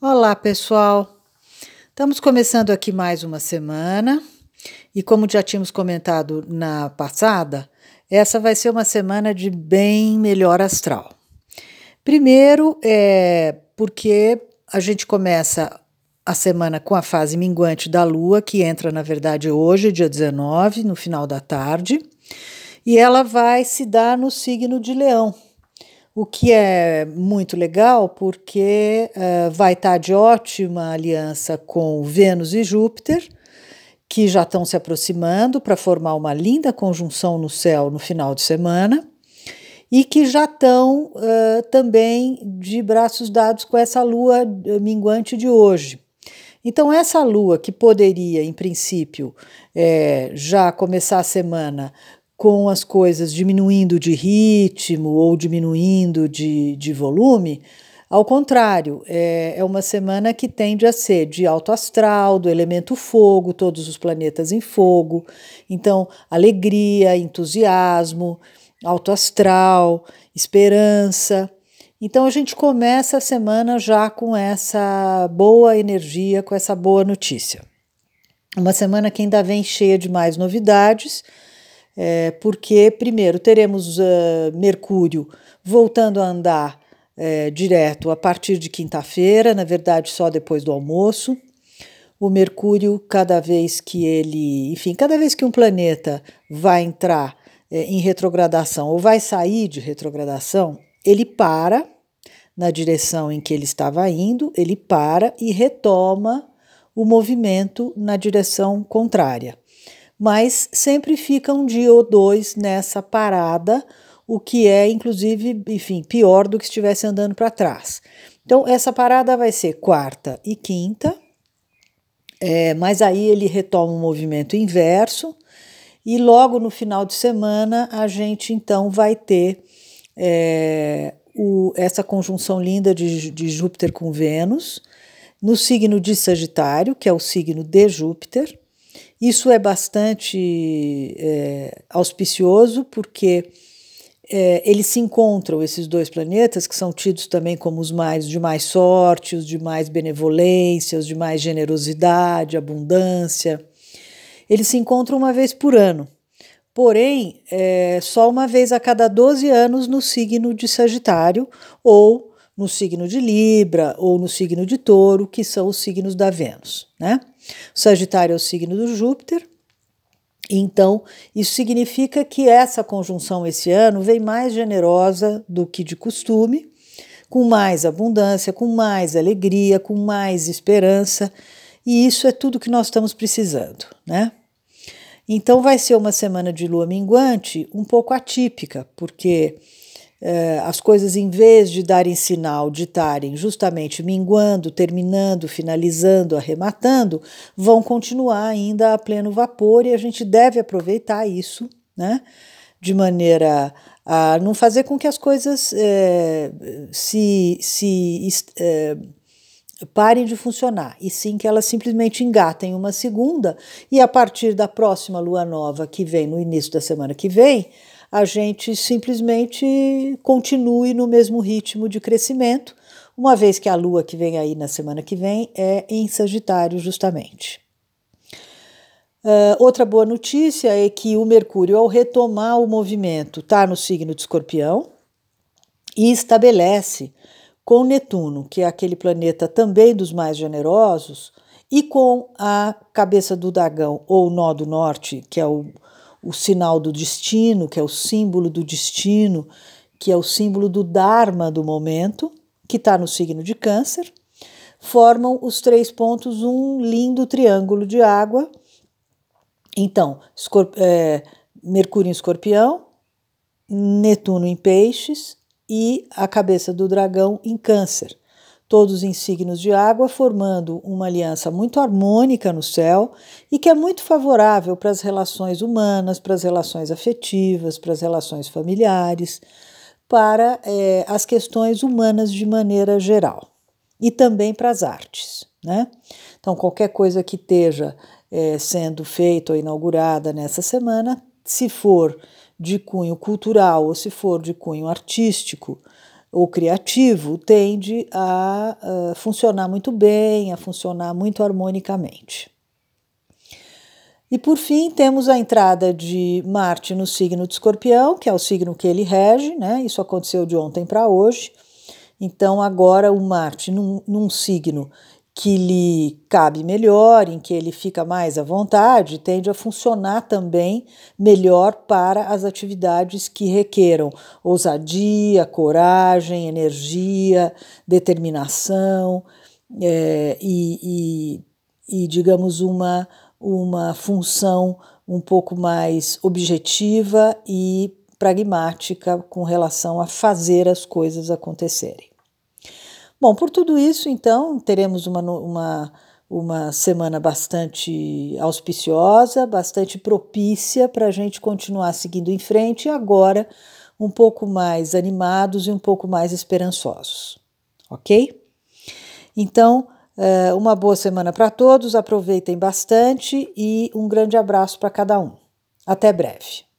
Olá, pessoal. Estamos começando aqui mais uma semana e, como já tínhamos comentado na passada, essa vai ser uma semana de bem melhor astral. Primeiro, é porque a gente começa a semana com a fase minguante da Lua, que entra, na verdade, hoje, dia 19, no final da tarde, e ela vai se dar no signo de Leão o que é muito legal porque uh, vai estar de ótima aliança com Vênus e Júpiter, que já estão se aproximando para formar uma linda conjunção no céu no final de semana, e que já estão uh, também de braços dados com essa lua minguante de hoje. Então, essa lua que poderia, em princípio, é, já começar a semana com as coisas diminuindo de ritmo ou diminuindo de, de volume, ao contrário, é, é uma semana que tende a ser de alto astral, do elemento fogo, todos os planetas em fogo. Então, alegria, entusiasmo, alto astral, esperança. Então, a gente começa a semana já com essa boa energia, com essa boa notícia. Uma semana que ainda vem cheia de mais novidades é, porque, primeiro, teremos uh, Mercúrio voltando a andar é, direto a partir de quinta-feira, na verdade, só depois do almoço. O Mercúrio, cada vez que ele, enfim, cada vez que um planeta vai entrar é, em retrogradação ou vai sair de retrogradação, ele para na direção em que ele estava indo, ele para e retoma o movimento na direção contrária mas sempre fica um dia ou dois nessa parada, o que é, inclusive, enfim, pior do que estivesse andando para trás. Então, essa parada vai ser quarta e quinta, é, mas aí ele retoma um movimento inverso, e logo no final de semana a gente então vai ter é, o, essa conjunção linda de, de Júpiter com Vênus, no signo de Sagitário, que é o signo de Júpiter, isso é bastante é, auspicioso porque é, eles se encontram, esses dois planetas, que são tidos também como os mais de mais sorte, os de mais benevolência, os de mais generosidade, abundância. Eles se encontram uma vez por ano. Porém, é, só uma vez a cada 12 anos no signo de Sagitário ou no signo de Libra ou no signo de Touro, que são os signos da Vênus, né? O Sagitário é o signo do Júpiter. Então, isso significa que essa conjunção esse ano vem mais generosa do que de costume, com mais abundância, com mais alegria, com mais esperança, e isso é tudo que nós estamos precisando, né? Então, vai ser uma semana de lua minguante um pouco atípica, porque as coisas, em vez de darem sinal de estarem justamente minguando, terminando, finalizando, arrematando, vão continuar ainda a pleno vapor e a gente deve aproveitar isso, né? De maneira a não fazer com que as coisas eh, se, se eh, parem de funcionar, e sim que elas simplesmente engatem uma segunda, e a partir da próxima lua nova que vem no início da semana que vem, a gente simplesmente continue no mesmo ritmo de crescimento, uma vez que a lua que vem aí na semana que vem é em Sagitário, justamente. Uh, outra boa notícia é que o Mercúrio, ao retomar o movimento, está no signo de Escorpião e estabelece com Netuno, que é aquele planeta também dos mais generosos, e com a cabeça do dragão, ou nó do norte, que é o o sinal do destino, que é o símbolo do destino, que é o símbolo do Dharma do momento, que está no signo de Câncer, formam os três pontos um lindo triângulo de água. Então, é, Mercúrio em Escorpião, Netuno em Peixes e a cabeça do dragão em Câncer todos em signos de água, formando uma aliança muito harmônica no céu e que é muito favorável para as relações humanas, para as relações afetivas, para as relações familiares, para é, as questões humanas de maneira geral e também para as artes. Né? Então, qualquer coisa que esteja é, sendo feita ou inaugurada nessa semana, se for de cunho cultural ou se for de cunho artístico, ou criativo tende a funcionar muito bem, a funcionar muito harmonicamente. E por fim, temos a entrada de Marte no signo de Escorpião, que é o signo que ele rege, né? Isso aconteceu de ontem para hoje. Então, agora o Marte num, num signo que lhe cabe melhor, em que ele fica mais à vontade, tende a funcionar também melhor para as atividades que requeram ousadia, coragem, energia, determinação é, e, e, e, digamos, uma, uma função um pouco mais objetiva e pragmática com relação a fazer as coisas acontecerem. Bom, por tudo isso, então, teremos uma, uma, uma semana bastante auspiciosa, bastante propícia para a gente continuar seguindo em frente e agora um pouco mais animados e um pouco mais esperançosos, ok? Então, eh, uma boa semana para todos, aproveitem bastante e um grande abraço para cada um. Até breve.